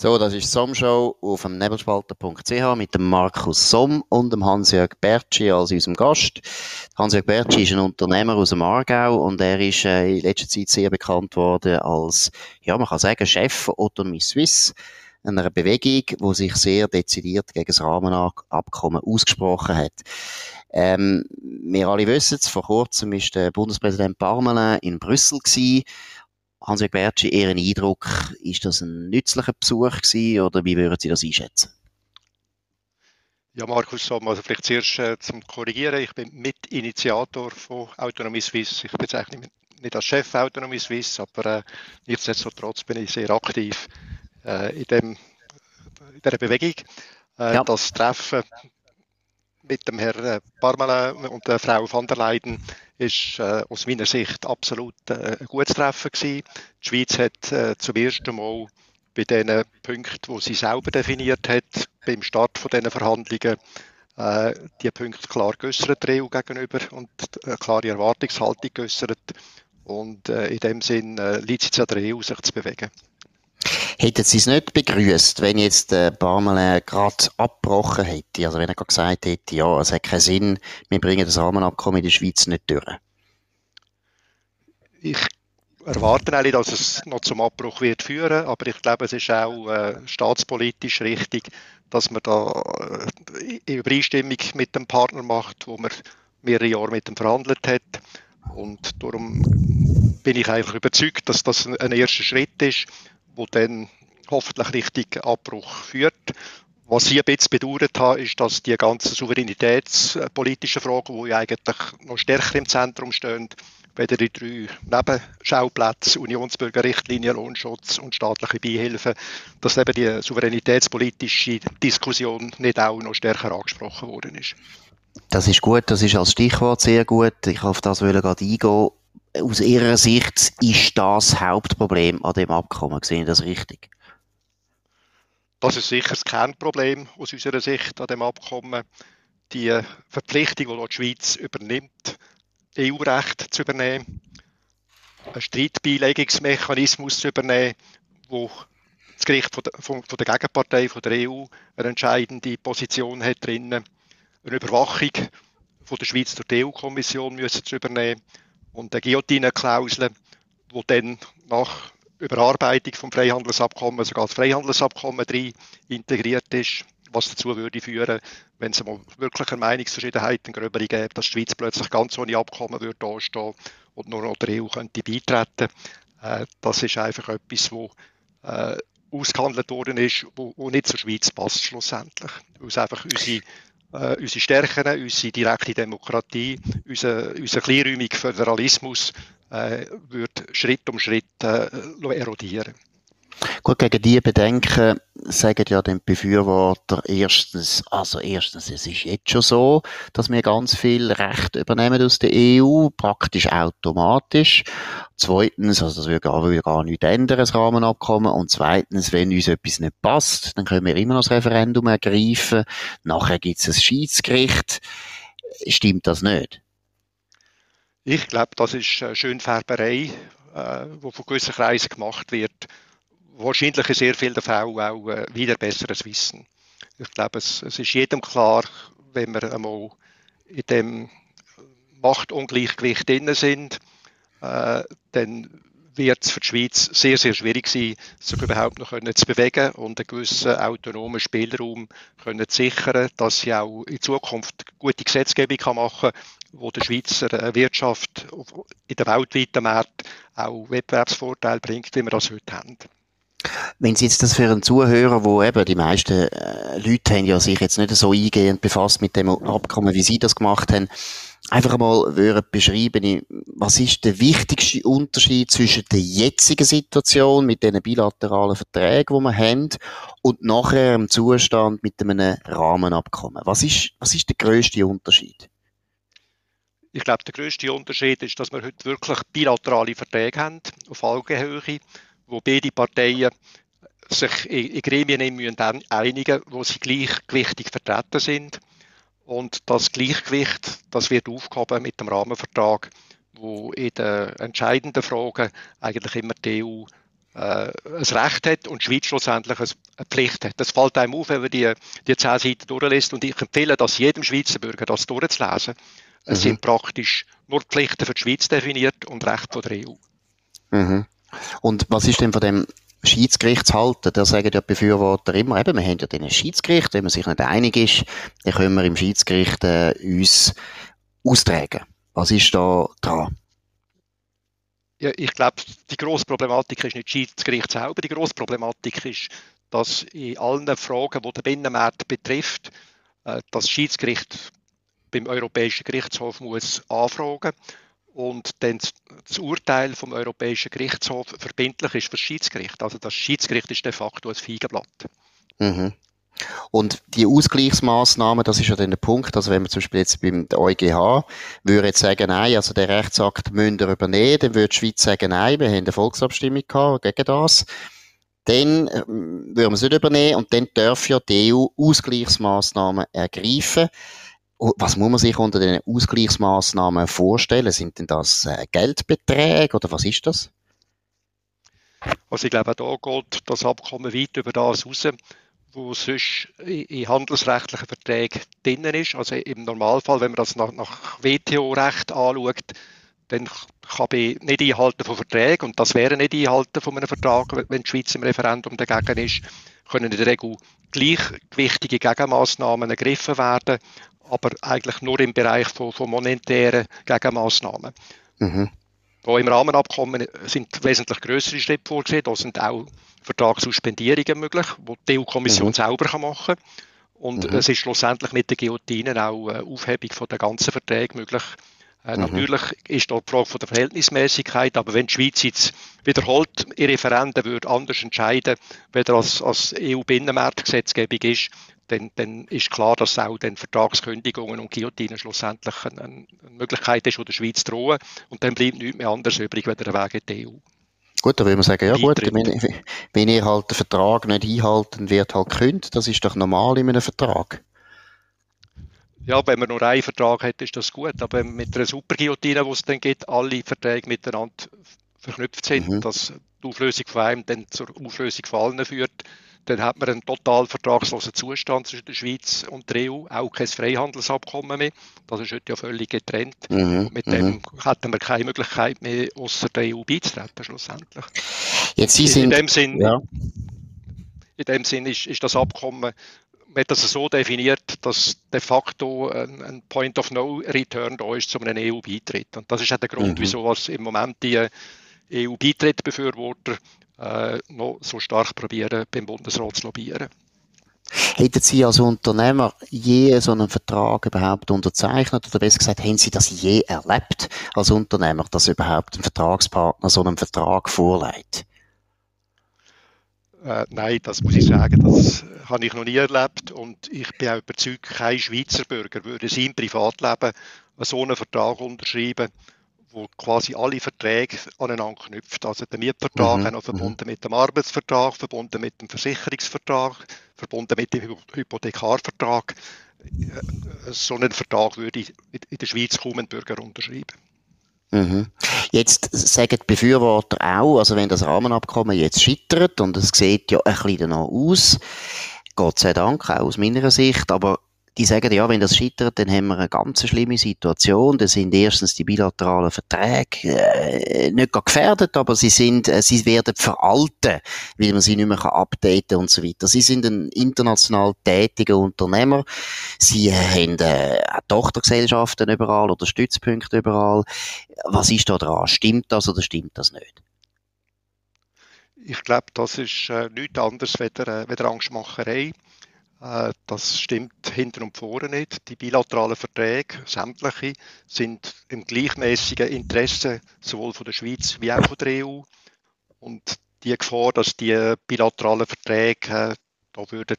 So, das ist Somshow auf dem nebelspalter.ch mit dem Markus Somm und dem Hans-Jörg Bertschi als unserem Gast. Hans-Jörg Bertschi ist ein Unternehmer aus dem Aargau und er ist äh, in letzter Zeit sehr bekannt worden als, ja, man kann sagen, Chef von Autonomie Suisse einer Bewegung, die sich sehr dezidiert gegen das Rahmenabkommen ausgesprochen hat. Ähm, wir alle wissen es, vor kurzem ist der Bundespräsident Parmelin in Brüssel gewesen Hans-Jörg Bertschi, Ihren Eindruck, ist das ein nützlicher Besuch gewesen oder wie würden Sie das einschätzen? Ja, Markus, also vielleicht zuerst äh, zum Korrigieren. Ich bin Mitinitiator von Autonomie Suisse. Ich bezeichne mich nicht als Chef Autonomie Suisse, aber äh, nichtsdestotrotz bin ich sehr aktiv äh, in, dem, in dieser Bewegung. Äh, ja. Das Treffen mit dem Herrn äh, Parmelin und der Frau van der Leyden ist äh, aus meiner Sicht absolut äh, ein gutes Treffen gewesen. Die Schweiz hat äh, zum ersten Mal bei den Punkten, die sie selber definiert hat, beim Start von diesen Verhandlungen, äh, die Punkte klar geäußert der EU gegenüber und eine klare Erwartungshaltung geäußert. Und äh, in dem Sinn äh, liegt es an der EU, sich zu bewegen. Hätten Sie es nicht begrüßt, wenn jetzt der Parmelin gerade abgebrochen hätte? Also wenn er gerade gesagt hätte, ja, es hat keinen Sinn, wir bringen das Rahmenabkommen in der Schweiz nicht durch. Ich erwarte eigentlich, dass es noch zum Abbruch wird führen, aber ich glaube, es ist auch äh, staatspolitisch richtig, dass man da äh, in Übereinstimmung mit dem Partner macht, wo man mehrere Jahre mit dem verhandelt hat. Und darum bin ich eigentlich überzeugt, dass das ein erster Schritt ist wo dann hoffentlich richtig Abbruch führt. Was ich ein bisschen bedauert habe, ist, dass die ganzen souveränitätspolitischen Fragen, die eigentlich noch stärker im Zentrum stehen, weder die drei Nebenschauplätze, Unionsbürgerrichtlinie, Lohnschutz und staatliche Beihilfen, dass eben die souveränitätspolitische Diskussion nicht auch noch stärker angesprochen worden ist. Das ist gut, das ist als Stichwort sehr gut. Ich auf das gerade eingehen aus Ihrer Sicht ist das Hauptproblem an dem Abkommen. Sehen Sie das richtig? Das ist sicher das Kernproblem aus unserer Sicht an dem Abkommen. Die Verpflichtung, die die Schweiz übernimmt, EU-Recht zu übernehmen, einen Streitbeilegungsmechanismus zu übernehmen, wo das Gericht von der, von, der Gegenpartei, von der EU, eine entscheidende Position hat drinnen, eine Überwachung von der Schweiz durch die EU-Kommission zu übernehmen und eine Guillotine-Klausel, wo dann nach Überarbeitung vom Freihandelsabkommen sogar das Freihandelsabkommen drin integriert ist, was dazu würde führen, wenn es mal wirklich eine Meinungsverschiedenheit gröbere gäbe, dass die Schweiz plötzlich ganz ohne Abkommen würde dastehen und nur noch der EU könnte beitreten. Äh, das ist einfach etwas, wo äh, ausgehandelt worden ist, wo, wo nicht zur Schweiz passt schlussendlich. Weil es einfach unsere äh, unsere Stärken, unsere direkte Demokratie, unser, unser kleinräumiger Föderalismus äh, wird Schritt um Schritt äh, erodieren. Gut, gegen diese Bedenken sagen ja den Befürworter erstens, also erstens, es ist jetzt schon so, dass wir ganz viel Recht übernehmen aus der EU, praktisch automatisch. Zweitens, also das würde gar, würde gar nichts ändern, das Rahmenabkommen. Und zweitens, wenn uns etwas nicht passt, dann können wir immer noch das Referendum ergreifen. Nachher gibt es ein Schiedsgericht. Stimmt das nicht? Ich glaube, das ist eine Schönfärberei, äh, die von gewissen Kreisen gemacht wird wahrscheinlich in sehr vielen Fällen auch äh, wieder besseres Wissen. Ich glaube, es, es ist jedem klar, wenn wir einmal in dem Machtungleichgewicht drin sind, äh, dann wird es für die Schweiz sehr, sehr schwierig sein, sich überhaupt noch können zu bewegen und einen gewissen autonomen Spielraum können zu sichern, dass sie auch in Zukunft gute Gesetzgebung kann machen kann, wo der Schweizer äh, Wirtschaft in der weltweiten Markt auch Wettbewerbsvorteil bringt, wie wir das heute haben. Wenn Sie jetzt das für einen Zuhörer, wo eben die meisten äh, Leute haben ja sich jetzt nicht so eingehend befasst mit dem Abkommen, wie Sie das gemacht haben, einfach einmal würden beschreiben, was ist der wichtigste Unterschied zwischen der jetzigen Situation mit den bilateralen Verträgen, die wir haben, und nachher im Zustand mit einem Rahmenabkommen? Was ist, was ist der größte Unterschied? Ich glaube, der größte Unterschied ist, dass wir heute wirklich bilaterale Verträge haben, auf Augenhöhe wo beide Parteien sich in Gremien einigen müssen wo sie gleichgewichtig vertreten sind. Und das Gleichgewicht, das wird aufgehoben mit dem Rahmenvertrag, wo in den entscheidenden Fragen eigentlich immer die EU äh, ein Recht hat und die Schweiz schlussendlich eine Pflicht hat. Das fällt einem auf, wenn man die, die zehn Seiten durchliest und ich empfehle das jedem Schweizer Bürger, das durchzulesen. Mhm. Es sind praktisch nur Pflichten für die Schweiz definiert und Rechte von der EU. Mhm. Und was ist denn von dem Schiedsgericht? Da sagen ja die Befürworter immer, eben, wir haben ja den Schiedsgericht, wenn man sich nicht einig ist, dann können wir im Schiedsgericht äh, uns austragen. Was ist da dran? Ja, ich glaube, die grosse Problematik ist nicht das Schiedsgericht selber. Die grosse Problematik ist, dass in allen Fragen, die den Binnenmarkt betrifft, äh, das Schiedsgericht beim Europäischen Gerichtshof muss anfragen und dann das Urteil vom Europäischen Gerichtshof verbindlich ist für das Schiedsgericht. Also das Schiedsgericht ist de facto ein Feigenblatt. Mhm. Und die Ausgleichsmaßnahmen, das ist ja dann der Punkt, also wenn man zum Beispiel jetzt beim EuGH würde jetzt sagen, nein, also der Rechtsakt müsst ihr übernehmen, dann würde die Schweiz sagen, nein, wir haben eine Volksabstimmung gehabt gegen das. Dann ähm, würden wir es nicht übernehmen und dann darf ja die EU Ausgleichsmaßnahmen ergreifen. Was muss man sich unter den Ausgleichsmaßnahmen vorstellen? Sind denn das äh, Geldbeträge oder was ist das? Also ich glaube, da geht das Abkommen weit über das raus, wo sonst in handelsrechtlichen Verträgen drin ist. Also im Normalfall, wenn man das nach, nach WTO-Recht anschaut, dann kann ich nicht einhalten von Verträgen und das wäre nicht einhalten von einem Vertrag, wenn die Schweiz im Referendum dagegen ist, können in der Regel gleichgewichtige Gegenmaßnahmen ergriffen werden, aber eigentlich nur im Bereich von, von monetären Gegenmaßnahmen. Mhm. Wo im Rahmenabkommen sind wesentlich größere Schritte vorgesehen. Da sind auch Vertragssuspendierungen möglich, die die EU-Kommission mhm. selber machen kann. Und mhm. es ist schlussendlich mit der Guillotine auch eine Aufhebung von der ganzen Verträge möglich. Äh, mhm. Natürlich ist da die Frage von der Verhältnismäßigkeit, aber wenn die Schweiz jetzt wiederholt ihr Referenden würde anders entscheiden, weder als, als EU-Binnenmarktgesetzgebung ist, dann, dann ist klar, dass auch dann Vertragskündigungen und Guillotine schlussendlich eine, eine Möglichkeit ist, der Schweiz drohen. Und dann bleibt nichts mehr anderes übrig, wenn der Weg in die EU. Gut, da würde man sagen, ja gut, wenn, wenn ihr halt den Vertrag nicht einhalten wird halt gekündigt, das ist doch normal in einem Vertrag. Ja, wenn man nur einen Vertrag hat, ist das gut, aber mit einer Superguillotine, wo es dann gibt, alle Verträge miteinander verknüpft sind, mhm. dass die Auflösung von einem dann zur Auflösung von allen führt, dann hat man einen total vertragslosen Zustand zwischen der Schweiz und der EU, auch kein Freihandelsabkommen mehr. Das ist heute ja völlig getrennt. Mhm. Mit dem mhm. hätten wir keine Möglichkeit mehr, außer der EU beizutreten, schlussendlich. Jetzt Sie sind, in dem Sinn, ja. in dem Sinn ist, ist das Abkommen man hat das so definiert, dass de facto ein, ein, Point of No Return da ist zu einem EU-Beitritt. Und das ist auch der Grund, mhm. wieso was im Moment die EU-Beitritt-Befürworter äh, noch so stark probieren, beim Bundesrat zu lobbyieren. Hätten Sie als Unternehmer je so einen Vertrag überhaupt unterzeichnet oder besser gesagt, haben Sie das je erlebt als Unternehmer, dass überhaupt ein Vertragspartner so einen Vertrag vorlegt? Äh, nein, das muss ich sagen, das habe ich noch nie erlebt und ich bin auch überzeugt, kein Schweizer Bürger würde sein Privatleben so einen Vertrag unterschreiben, wo quasi alle Verträge aneinander knüpft. Also der Mietvertrag mhm. auch verbunden mhm. mit dem Arbeitsvertrag, verbunden mit dem Versicherungsvertrag, verbunden mit dem Hypothekarvertrag. Äh, so einen Vertrag würde ich in der Schweiz kaum ein Bürger unterschreiben. Mhm. Jetzt sagen die Befürworter auch, also wenn das Rahmenabkommen jetzt scheitert, und es sieht ja ein bisschen danach aus, Gott sei Dank, auch aus meiner Sicht, aber die sagen, ja, wenn das scheitert, dann haben wir eine ganz schlimme Situation. Da sind erstens die bilateralen Verträge äh, nicht gefährdet, aber sie sind, äh, sie werden veralten, weil man sie nicht mehr updaten und so weiter. Sie sind ein international tätiger Unternehmer. Sie haben äh, Tochtergesellschaften überall oder Stützpunkte überall. Was ist da dran? Stimmt das oder stimmt das nicht? Ich glaube, das ist äh, nichts anderes als äh, Angstmacherei. Äh, das stimmt hinten und vorne nicht. Die bilateralen Verträge, sämtliche, sind im gleichmäßigen Interesse sowohl von der Schweiz wie auch von der EU. Und die Gefahr, dass die bilateralen Verträge äh, da würden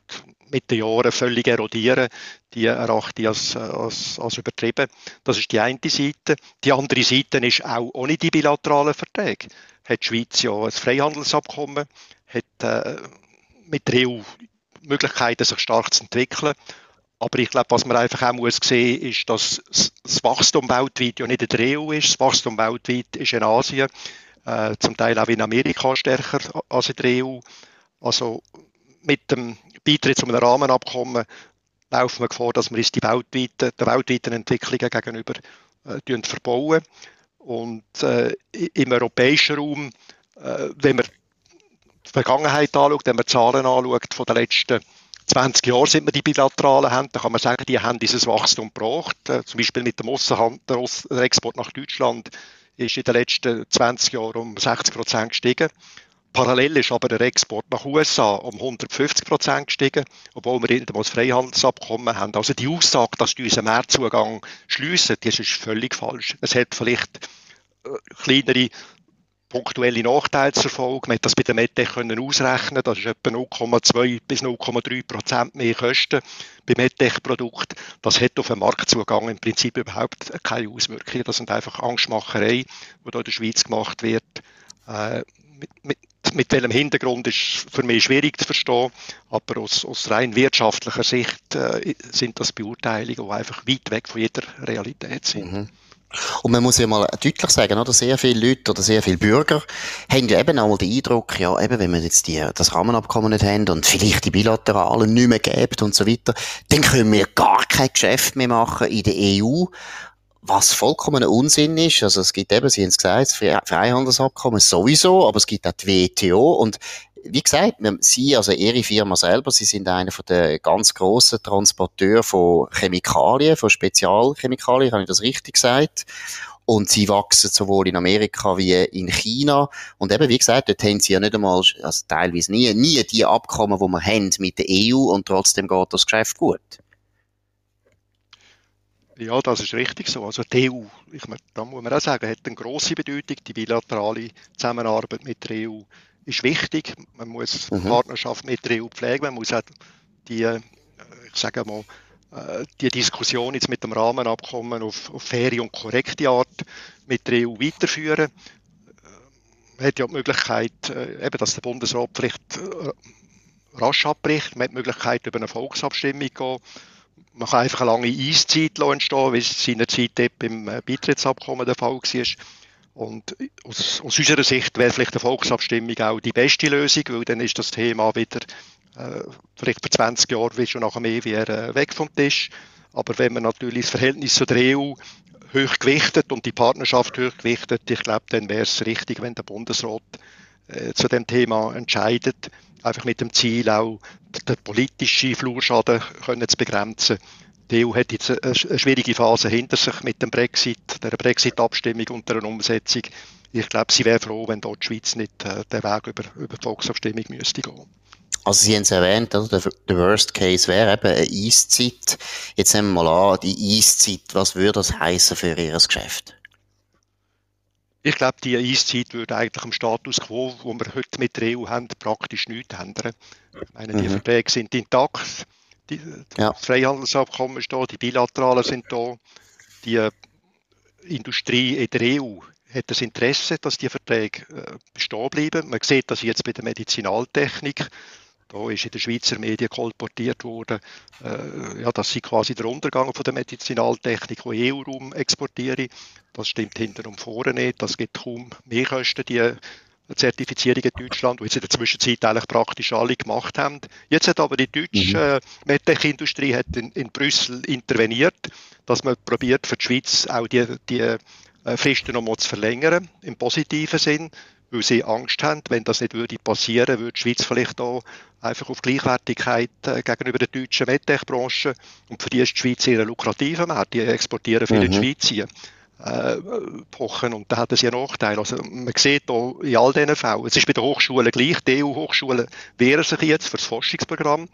mit den Jahren völlig erodieren, die erachte ich als, als, als übertrieben. Das ist die eine Seite. Die andere Seite ist auch ohne die bilateralen Verträge. Hat die Schweiz ja ein Freihandelsabkommen, hat äh, mit der EU Möglichkeiten, sich stark zu entwickeln. Aber ich glaube, was man einfach auch muss sehen, ist, dass das Wachstum weltweit ja nicht in der EU ist. Das Wachstum weltweit ist in Asien. äh, zum Teil auch in Amerika stärker als in der EU. Also mit dem Beitritt zu einem Rahmenabkommen laufen wir Gefahr, dass wir uns die weltweiten, der weltweiten Entwicklungen gegenüber äh, verbauen. Und äh, im europäischen Raum, äh, wenn man die Vergangenheit anschaut, wenn man Zahlen anschaut von den letzten 20 Jahren, sind wir die bilateralen haben, dann kann man sagen, die haben dieses Wachstum gebracht. Äh, zum Beispiel mit dem Aussenhand, der, Export nach Deutschland ist in den letzten 20 Jahren um 60 Prozent gestiegen. Parallel ist aber der Export nach USA um 150 Prozent gestiegen, obwohl wir ein Freihandelsabkommen haben. Also die Aussage, dass die unseren Mehrzugang schliessen, die ist völlig falsch. Es hat vielleicht äh, kleinere punktuelle Nachteile. Man hat das bei der MedTech können ausrechnen. Das ist etwa 0,2 bis 0,3 Prozent mehr Kosten beim MedTech-Produkt. Das hat auf den Marktzugang im Prinzip überhaupt keine Auswirkungen. Das sind einfach Angstmacherei, die hier in der Schweiz gemacht wird. Äh, mit, mit, mit welchem Hintergrund ist für mich schwierig zu verstehen, aber aus, aus rein wirtschaftlicher Sicht äh, sind das Beurteilungen, die einfach weit weg von jeder Realität sind. Mhm. Und man muss ja mal deutlich sagen, oder? Sehr viele Leute oder sehr viele Bürger haben ja eben auch mal den Eindruck, ja, eben, wenn wir jetzt die, das Rahmenabkommen nicht haben und vielleicht die Bilateralen nicht mehr gibt und so weiter, dann können wir gar kein Geschäft mehr machen in der EU. Was vollkommen Unsinn ist, also es gibt eben, Sie haben es gesagt, das Freihandelsabkommen sowieso, aber es gibt auch die WTO und wie gesagt, Sie, also Ihre Firma selber, Sie sind einer von der ganz grossen Transporteur von Chemikalien, von Spezialchemikalien, habe ich das richtig gesagt? Und sie wachsen sowohl in Amerika wie in China. Und eben, wie gesagt, dort haben sie ja nicht einmal, also teilweise nie, nie die Abkommen, die wir haben mit der EU und trotzdem geht das Geschäft gut. Ja, das ist richtig so. Also die EU, ich, da muss man auch sagen, hat eine grosse Bedeutung, die bilaterale Zusammenarbeit mit der EU ist wichtig. Man muss mhm. Partnerschaft mit der EU pflegen. Man muss auch die, äh, ich sage mal, äh, die Diskussion jetzt mit dem Rahmenabkommen auf, auf faire und korrekte Art mit der EU weiterführen. Man hat ja die Möglichkeit, äh, eben, dass der Bundesrat vielleicht rasch abbricht. Man hat die Möglichkeit, über eine Volksabstimmung zu gehen. Man kann einfach eine lange Eiszeit entstehen, wie es seinerzeit beim Beitrittsabkommen der Fall war. Und aus, aus unserer Sicht wäre vielleicht eine Volksabstimmung auch die beste Lösung, weil dann ist das Thema wieder äh, vielleicht für 20 Jahre wie schon nachher mehr wieder äh, weg vom Tisch. Aber wenn man natürlich das Verhältnis zu der EU hoch gewichtet und die Partnerschaft hoch gewichtet, ich glaube, dann wäre es richtig, wenn der Bundesrat äh, zu dem Thema entscheidet, einfach mit dem Ziel auch den politischen Flurschaden können zu begrenzen die EU hat jetzt eine schwierige Phase hinter sich mit dem Brexit, der Brexit-Abstimmung und der Umsetzung. Ich glaube, sie wäre froh, wenn dort die Schweiz nicht äh, den Weg über, über die Volksabstimmung müsste gehen. Also Sie haben es erwähnt, oder? Der, Worst Case wäre eben eine Eiszeit. Jetzt nehmen wir mal an, die Eiszeit, was würde das heißen für Ihr Geschäft? Ich glaube, die Eiszeit würde eigentlich am Status quo, wo wir heute mit der EU haben, praktisch nichts ändern. Ich meine, die mhm. Verträge sind intakt. Die, ja. Das Freihandelsabkommen ist da, die Bilateralen sind da. Die äh, Industrie in der EU hat das Interesse, dass die Verträge äh, bestehen bleiben. Man sieht das jetzt bei der Medizinaltechnik. Da ist in den Schweizer Medien kolportiert worden, äh, ja, dass sie quasi der Untergang von der Medizinaltechnik, die EU-Raum exportieren. Das stimmt hinter und vorne nicht. Das gibt kaum mehr Kosten, die Zertifizierung in Deutschland, die jetzt in der Zwischenzeit eigentlich praktisch alle gemacht haben. Jetzt hat aber die deutsche mhm. äh, MedTech-Industrie in, in, Brüssel interveniert, dass man probiert für die Schweiz auch die, die äh, Fristen nochmal zu verlängern, im positiven Sinn, weil sie Angst haben, wenn das nicht würde passieren, würde die Schweiz vielleicht auch einfach auf Gleichwertigkeit äh, gegenüber der deutschen MedTech-Branche und für die ist die Schweiz sehr lukrativer Markt, die exportieren viel mhm. in die Schweiz hier äh, pochen und da hat es ja Nachteile. Also man sieht da in all diesen Fällen, es ist bei den Hochschulen gleich, die EU-Hochschulen wehren sich jetzt für das Forschungsprogramm.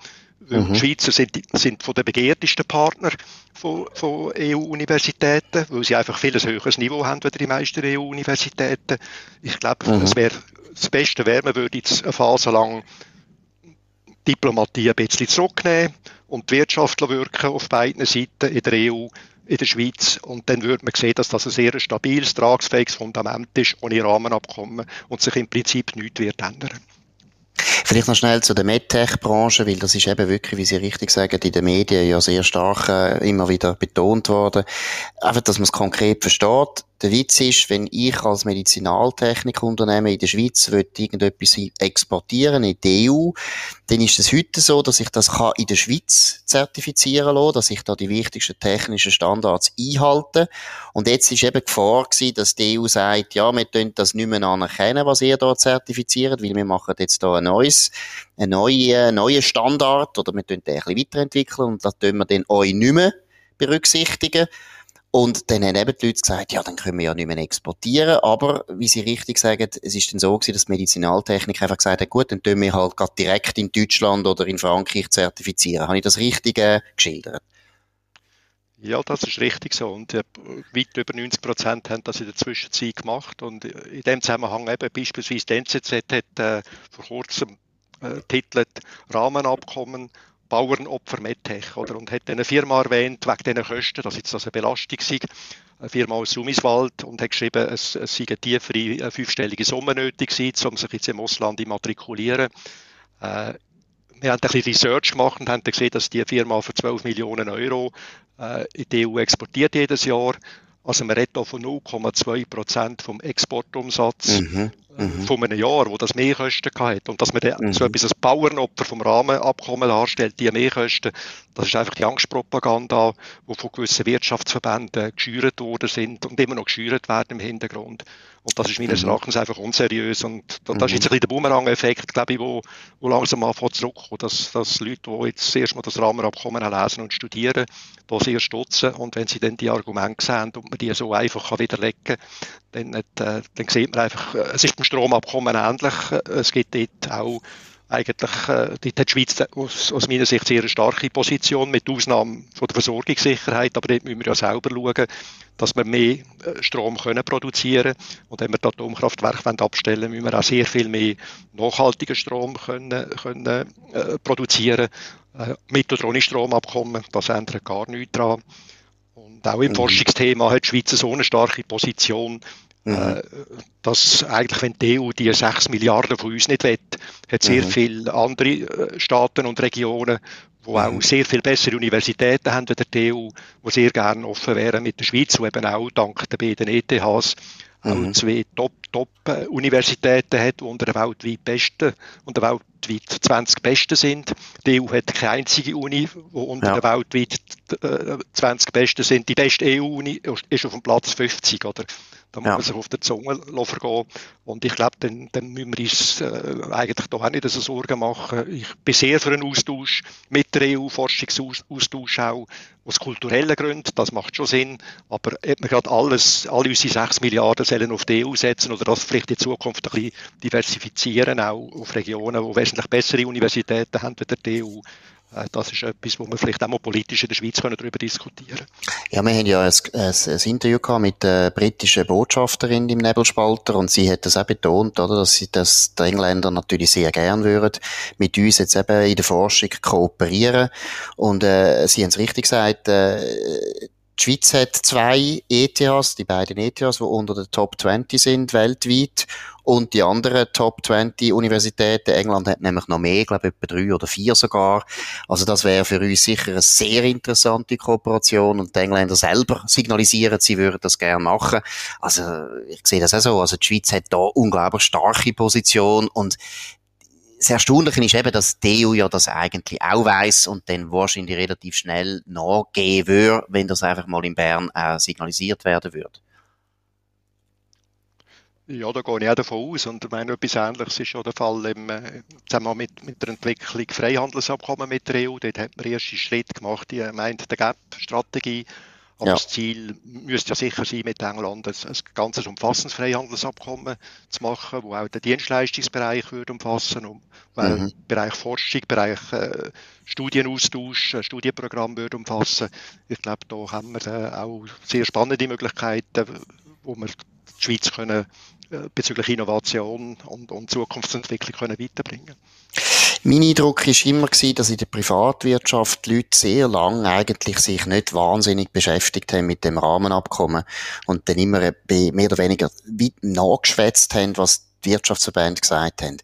Mhm. Die Schweizer sind, sind von den begehrtesten Partner von, von EU-Universitäten, weil sie einfach viel höheres Niveau haben als die meisten EU-Universitäten. Ich glaube, mhm. es wäre das Beste wäre, man würde jetzt eine Phase lang Diplomatie ein bisschen zurücknehmen und die Wirtschaft wirken auf beiden Seiten in der EU in der Schweiz. Und dann würde man sehen, dass das ein sehr stabiles, tragfähiges Fundament ist, ohne Rahmenabkommen und sich im Prinzip nichts wird ändern. Vielleicht noch schnell zu der MedTech-Branche, weil das ist eben wirklich, wie Sie richtig sagen, in den Medien ja sehr stark äh, immer wieder betont worden. Einfach, dass man es konkret versteht. Der Witz ist, wenn ich als Medizinaltechnikunternehmen in der Schweiz irgendetwas exportieren in die EU, dann ist es heute so, dass ich das kann in der Schweiz zertifizieren lassen, dass ich da die wichtigsten technischen Standards einhalte. Und jetzt ist eben Gefahr gewesen, dass die EU sagt, ja, wir können das nicht mehr anerkennen, was ihr da zertifiziert, weil wir machen jetzt da ein neues, ein neuer, neuen Standard oder wir können den ein bisschen weiterentwickeln und das tun wir dann euch nicht mehr berücksichtigen. Und dann haben eben die Leute gesagt, ja, dann können wir ja nicht mehr exportieren. Aber, wie sie richtig sagen, es ist dann so gewesen, dass die Medizinaltechnik einfach gesagt hat, gut, dann tun wir halt gerade direkt in Deutschland oder in Frankreich zertifizieren. Habe ich das richtig äh, geschildert? Ja, das ist richtig so. Und äh, weit über 90 Prozent haben das in der Zwischenzeit gemacht. Und in dem Zusammenhang eben beispielsweise die NZZ hat äh, vor kurzem äh, titelt Rahmenabkommen Bauernopfer MedTech, oder? Und hat eine Firma erwähnt, wegen diesen Kosten, dass jetzt das eine Belastung sei. Eine Firma aus Sumiswald und hat geschrieben, es, es eine tiefere, eine fünfstellige Summe nötig gewesen, um sich jetzt im Ausland immatrikulieren. Äh, wir haben ein bisschen Research gemacht und haben gesehen, dass die Firma für 12 Millionen Euro äh, in die EU exportiert jedes Jahr. Also man redet hier von 0,2 Prozent vom Exportumsatz. Mhm mhm. von einem Jahr, wo das Mehrkosten hat und dass man dann mhm. so etwas als Bauernopfer vom Rahmenabkommen darstellt, die Mehrkosten, das ist einfach die Angstpropaganda, die von gewissen Wirtschaftsverbänden geschürt worden sind und immer noch geschürt werden im Hintergrund. Und das ist meines mhm. Erachtens einfach unseriös. Und das ist jetzt ein bisschen der Boomerang-Effekt, glaube ich, wo, wo langsam anfängt zurückkommt, dass, dass Leute, die jetzt erstmal das Rahmenabkommen lesen und studieren, da sehr stutzen. Und wenn sie dann die Argumente sehen und man die so einfach widerlegen kann, dann, äh, dann sieht man einfach, es ist Stromabkommen ähnlich. Es gibt dort auch eigentlich äh, dort hat die Schweiz aus, aus meiner Sicht sehr eine starke Position, mit Ausnahme von der Versorgungssicherheit, aber dort müssen wir ja selber schauen, dass wir mehr äh, Strom können produzieren und wenn wir das Atomkraftwerk abstellen müssen wir auch sehr viel mehr nachhaltigen Strom können, können äh, produzieren äh, mit oder ohne Stromabkommen, das ändert gar nichts daran. Und auch im mhm. Forschungsthema hat die Schweiz so eine starke Position, Mhm. Äh, dass eigentlich, wenn die EU die 6 Milliarden von uns nicht will, hat sehr mhm. viele andere äh, Staaten und Regionen, die mhm. auch sehr viel bessere Universitäten haben als die EU, die sehr gerne offen wären mit der Schweiz, die eben auch dank der beiden ETHs mhm. auch zwei Top-Universitäten Top hat, die unter den weltweit besten, unter weltweit 20 besten sind. Die EU hat keine einzige Uni, die unter ja. den weltweit 20 äh, besten sind. Die beste EU-Uni ist auf dem Platz 50, oder? Da muss ja. man sich auf der Zunge vergehen. Und ich glaube, dann, dann müssen wir uns äh, eigentlich da auch nicht so Sorgen machen. Ich bin sehr für einen Austausch mit der EU, Forschungsaustausch auch aus kulturellen Gründen. Das macht schon Sinn. Aber ob wir gerade alles, alle unsere 6 Milliarden sollen auf die EU setzen oder das vielleicht in Zukunft ein bisschen diversifizieren, auch auf Regionen, die wesentlich bessere Universitäten haben als die EU, das ist etwas, wo wir vielleicht auch mal politisch in der Schweiz können darüber diskutieren Ja, wir haben ja ein, ein, ein Interview gehabt mit der britischen Botschafterin im Nebelspalter und sie hat das auch betont, oder, dass sie das die Engländer natürlich sehr gern würden, mit uns jetzt eben in der Forschung kooperieren. Und äh, sie haben es richtig gesagt, äh, die Schweiz hat zwei ETHs, die beiden ETHs, die unter den Top 20 sind weltweit. Und die anderen Top 20 Universitäten, England hat nämlich noch mehr, ich glaube etwa drei oder vier sogar. Also das wäre für uns sicher eine sehr interessante Kooperation und die Engländer selber signalisieren, sie würden das gerne machen. Also ich sehe das auch so. Also die Schweiz hat da unglaublich starke Position und das Erstaunliche ist eben, dass die EU ja das eigentlich auch weiß und dann wahrscheinlich relativ schnell nachgehen würde, wenn das einfach mal in Bern auch signalisiert werden würde. Ja, da gehe ich auch davon aus. Und ich meine, etwas Ähnliches ist ja der Fall im äh, Zusammenhang mit, mit der Entwicklung Freihandelsabkommen mit der EU. Dort hat man erste Schritt gemacht, die meint der GAP-Strategie. Aber ja. das Ziel müsste ja sicher sein, mit England ein, ein ganzes umfassendes Freihandelsabkommen zu machen, wo auch den Dienstleistungsbereich würde umfassen, um, mhm. Bereich Forschung, Bereich äh, Studienaustausch, Studienprogramm würde umfassen. Ich glaube, da haben wir äh, auch sehr spannende Möglichkeiten, wo wir die Schweiz können äh, bezüglich Innovation und, und Zukunftsentwicklung können weiterbringen mein Eindruck war immer dass in der Privatwirtschaft die Leute sehr lange eigentlich sich nicht wahnsinnig beschäftigt haben mit dem Rahmenabkommen und dann immer mehr oder weniger weit nachgeschwätzt haben, was die Wirtschaftsverbände gesagt haben.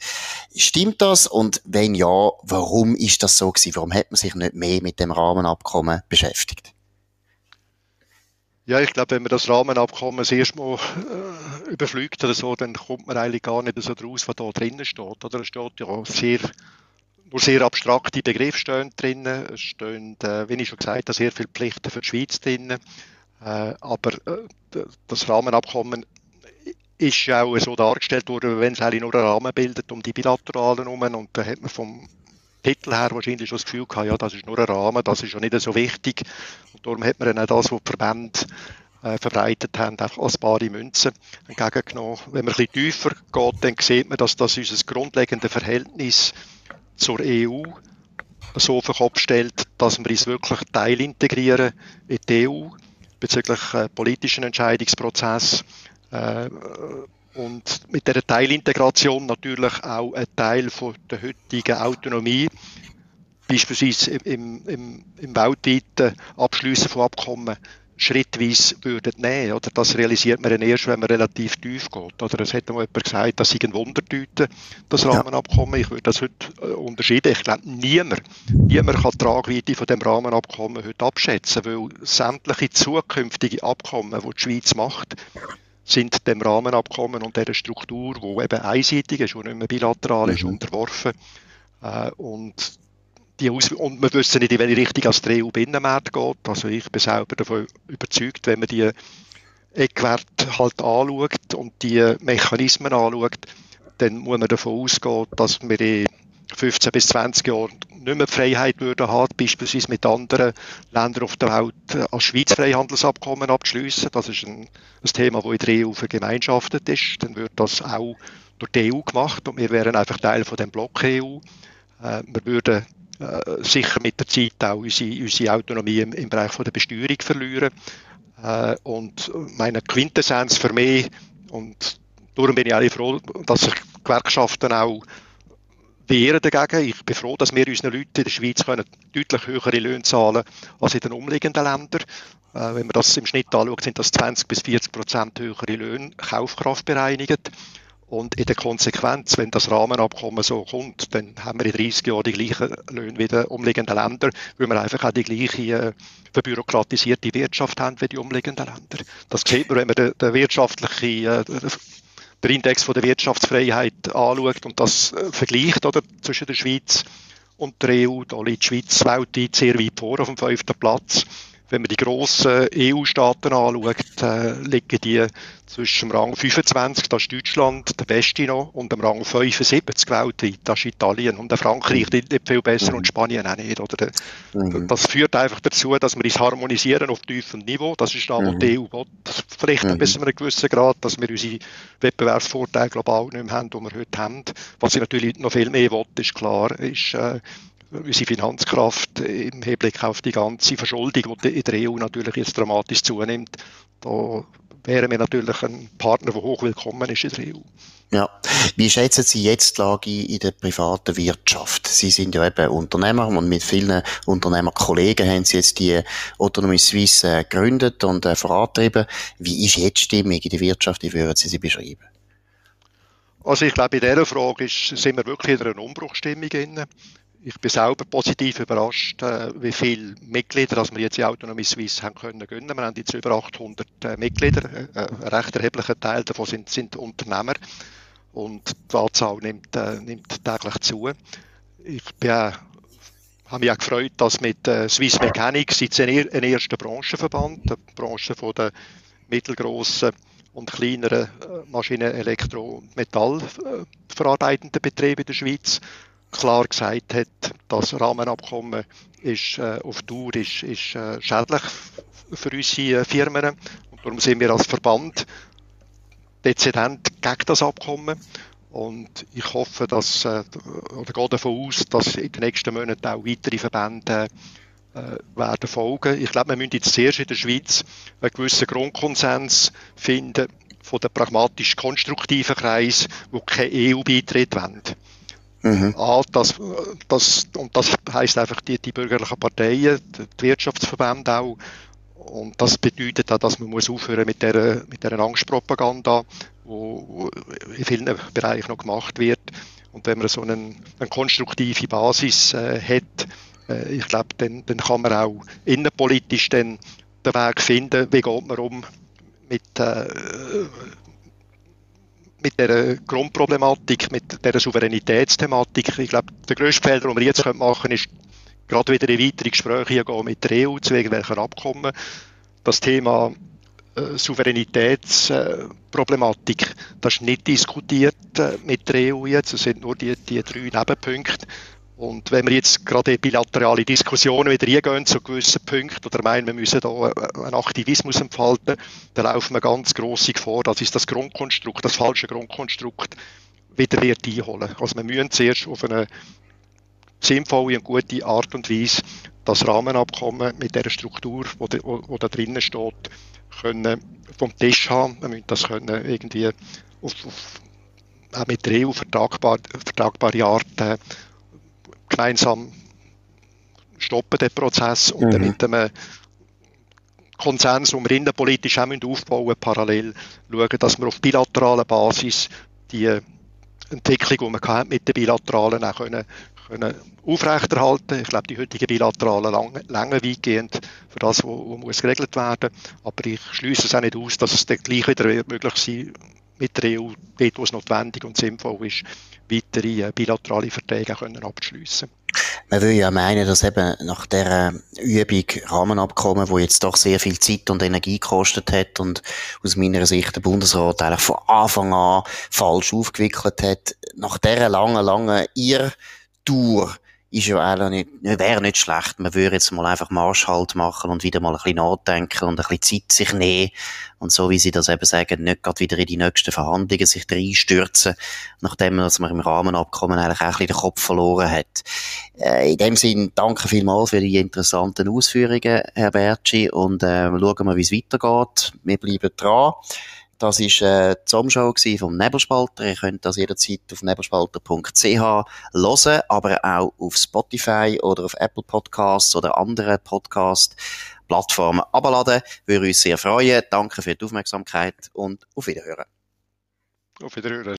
Stimmt das? Und wenn ja, warum ist das so gewesen? Warum hat man sich nicht mehr mit dem Rahmenabkommen beschäftigt? Ja, ich glaube, wenn man das Rahmenabkommen das Mal äh, überfliegt oder so, dann kommt man eigentlich gar nicht so draus, was da drinnen steht. Oder es steht ja sehr, nur sehr abstrakte Begriffe stehen drinnen. Es stehen, äh, wie ich schon gesagt habe, sehr viele Pflichten für die Schweiz drinnen. Äh, aber äh, das Rahmenabkommen ist ja auch so dargestellt worden, wenn es eigentlich nur einen Rahmen bildet um die Bilateralen herum. Und da hat man vom Titel her wahrscheinlich schon das Gefühl gehabt, ja, das ist nur ein Rahmen, das ist ja nicht so wichtig. Und darum hat man dann auch das, was die Verbände äh, verbreitet haben, einfach als bare Münzen entgegengenommen. Wenn man ein bisschen tiefer geht, dann sieht man, dass das unser grundlegendes Verhältnis zur EU so Kopf stellt, dass wir uns wirklich teilintegrieren in die EU bezüglich äh, politischen Entscheidungsprozess äh, und mit der Teilintegration natürlich auch ein Teil von der heutigen Autonomie, beispielsweise im, im, im weltweiten Abschliessen von Abkommen, schrittweise würden nehmen. Oder? Das realisiert man erst, wenn man relativ tief geht. Oder es hat mal jemand gesagt, das sei ein Wundertüte, das Rahmenabkommen. Ich würde das heute äh, unterscheiden. Ich glaube, niemand, niemand kann die Tragweite von dem Rahmenabkommen heute abschätzen, weil sämtliche zukünftige Abkommen, die die Schweiz macht, sind dem Rahmenabkommen und der Struktur, wo eben einseitig ist und nicht mehr bilateral ist, mhm. unterworfen. Äh, und, die Aus und wir wissen nicht, in welche Richtung als der EU-Binnenmarkt geht. Also ich bin selber davon überzeugt, wenn man die Eckwerte halt anschaut und die Mechanismen anschaut, dann muss man davon ausgehen, dass wir in 15 bis 20 Jahren nicht mehr die Freiheit würden haben, beispielsweise mit anderen Ländern auf der Welt als Schweiz Freihandelsabkommen abzuschließen. Das ist ein, ein Thema, das in der EU vergemeinschaftet ist. Dann wird das auch durch die EU gemacht und wir wären einfach Teil von dem Block EU. Äh, wir würden äh, sicher mit der Zeit auch unsere, unsere Autonomie im, im Bereich von der Besteuerung verlieren. Äh, und meine Quintessenz für mich und darum bin ich auch froh, dass sich Gewerkschaften auch wehren dagegen. Ich bin froh, dass wir unseren Leuten in der Schweiz können deutlich höhere Löhne zahlen als in den umliegenden Ländern. Äh, wenn man das im Schnitt anschaut, sind das 20 bis 40 Prozent höhere Löhne, Kaufkraft bereinigt. Und in der Konsequenz, wenn das Rahmenabkommen so kommt, dann haben wir in 30 Jahren die gleichen Löhne wie die umliegenden Länder, weil wir einfach auch die gleiche äh, verbürokratisierte Wirtschaft haben wie die umliegenden Länder. Das sieht man, wenn man den, den wirtschaftlichen äh, der Index von der Wirtschaftsfreiheit anschaut und das äh, vergleicht oder, zwischen der Schweiz und der EU, da liegt die Schweiz weltweit sehr weit vor auf dem fünften Platz. Wenn man die grossen EU-Staaten anschaut, äh, liegen die zwischen dem Rang 25, das ist Deutschland, der beste noch, und dem Rang 75 weltweit, das ist Italien. Und Frankreich nicht, nicht viel besser mhm. und Spanien auch nicht. Oder? Mhm. Das führt einfach dazu, dass wir uns harmonisieren auf tiefem Niveau. Das ist das, was mhm. die EU will. Vielleicht mhm. bis zu einem gewissen Grad, dass wir unsere Wettbewerbsvorteile global nicht mehr haben, die wir heute haben. Was ich natürlich noch viel mehr will, ist klar, ist, äh, unsere Finanzkraft im Hinblick auf die ganze Verschuldung, die in der EU natürlich jetzt dramatisch zunimmt, da wären wir natürlich ein Partner, der hoch willkommen ist in der EU. Ja. Wie schätzen Sie jetzt die Lage in der privaten Wirtschaft? Sie sind ja eben Unternehmer und mit vielen Unternehmerkollegen haben Sie jetzt die Autonomie Suisse äh, gegründet und äh, vorantrieben. Wie ist jetzt die Stimmung in der Wirtschaft? Wie würden Sie sie beschreiben? Also ich glaube, in dieser Frage ist, sind wir wirklich in einer Umbruchstimmung. Drin ich bin selber positiv überrascht, äh, wie viele Mitglieder dass wir jetzt in Autonomie Suisse haben können gönnen. Wir haben jetzt über 800 äh, Mitglieder, äh, ein recht erheblicher Teil davon sind, sind Unternehmer und die Anzahl nimmt, nimmt täglich zu. Ich bin habe mich auch gefreut, dass mit Swiss Mechanics jetzt ein, ein erster Branchenverband, eine Branche der mittelgroßen und kleineren Maschinen-, Elektro- und Metallverarbeitenden Betriebe in der Schweiz klar gesagt hat, das Rahmenabkommen ist äh, auf Dauer ist, ist äh, schädlich für unsere Firmen und darum sind wir als Verband dezident gegen das Abkommen und ich hoffe, dass äh, oder gehe davon aus, dass in den nächsten Monaten auch weitere Verbände äh, werden folgen. Ich glaube, wir müssen jetzt zuerst in der Schweiz einen gewissen Grundkonsens finden von den pragmatisch konstruktiven Kreis, wo kein EU-Beitritt wollen. Mhm. A, das, das, und das heisst einfach die, die bürgerlichen Parteien, die Wirtschaftsverbände auch. Und das bedeutet auch, dass man muss aufhören mit der, mit der Angstpropaganda, wo, wo in vielen Bereichen noch gemacht wird. Und wenn man so einen, eine konstruktive Basis äh, hat, äh, ich glaube, dann, dann kann man auch innenpolitisch dann den Weg finden, wie geht man um mit, äh, mit der Grundproblematik, mit der Souveränitätsthematik. Ich glaube, der grösste Fehler, den wir jetzt machen können, ist gerade wieder in weitere Gespräche gehen mit der EU zu irgendwelchen Abkommen. Das Thema äh, Souveränitätsproblematik, äh, das ist nicht diskutiert äh, mit der EU jetzt. Es sind nur die, die drei Nebenpunkte. Und wenn wir jetzt gerade bilaterale Diskussionen wieder eingehen zu gewissen Punkten oder meinen, wir müssen da einen Aktivismus entfalten, dann laufen wir ganz grosse Gefahr, dass ist das Grundkonstrukt, das falsche Grundkonstrukt wieder wird einholen. Also wir müssen zuerst auf eine sinnvolle und gute Art und Weise das Rahmenabkommen mit der Struktur, wo, da, drinnen steht, können vom Tisch haben. Wir müssen das können irgendwie auf, auf, auch mit der EU vertragbar, vertragbare Art äh, gemeinsam stoppen den Prozess und mhm. mit einem Konsens, den wir innenpolitisch auch aufbauen müssen, parallel schauen, dass wir auf bilateraler Basis die Entwicklung, die wir mit den Bilateralen auch können, können aufrechterhalten. Ich glaube, die heutigen Bilateralen lang, lange weitgehend für das, was muss geregelt werden. Aber ich schließe es auch nicht aus, dass es dann gleich wieder möglich sein mit der EU, dort wo es notwendig und sinnvoll ist, weitere äh, bilaterale Verträge können abzuschliessen. Man will ja meinen, dass eben nach der Übung Rahmenabkommen, wo jetzt doch sehr viel Zeit und Energie gekostet hat und aus meiner Sicht der Bundesrat eigentlich von Anfang an falsch aufgewickelt hat, nach dieser langen, langen Irrtour ist ja auch nicht, wäre nicht schlecht. Man würde jetzt mal einfach Marschhalt machen und wieder mal ein bisschen nachdenken und ein bisschen Zeit sich nehmen und so wie Sie das eben sagen, nicht gerade wieder in die nächsten Verhandlungen sich reinstürzen, nachdem dass man im Rahmenabkommen eigentlich auch ein bisschen den Kopf verloren hat. Äh, in dem Sinn, danke vielmals für die interessanten Ausführungen, Herr Bertschi, und äh, schauen wir, wie es weitergeht. Wir bleiben dran. Das war äh, die Sommershow vom Nebelspalter. Ihr könnt das jederzeit auf nebelspalter.ch hören, aber auch auf Spotify oder auf Apple Podcasts oder anderen Podcast-Plattformen abladen. Würde uns sehr freuen. Danke für die Aufmerksamkeit und auf Wiederhören. Auf Wiederhören.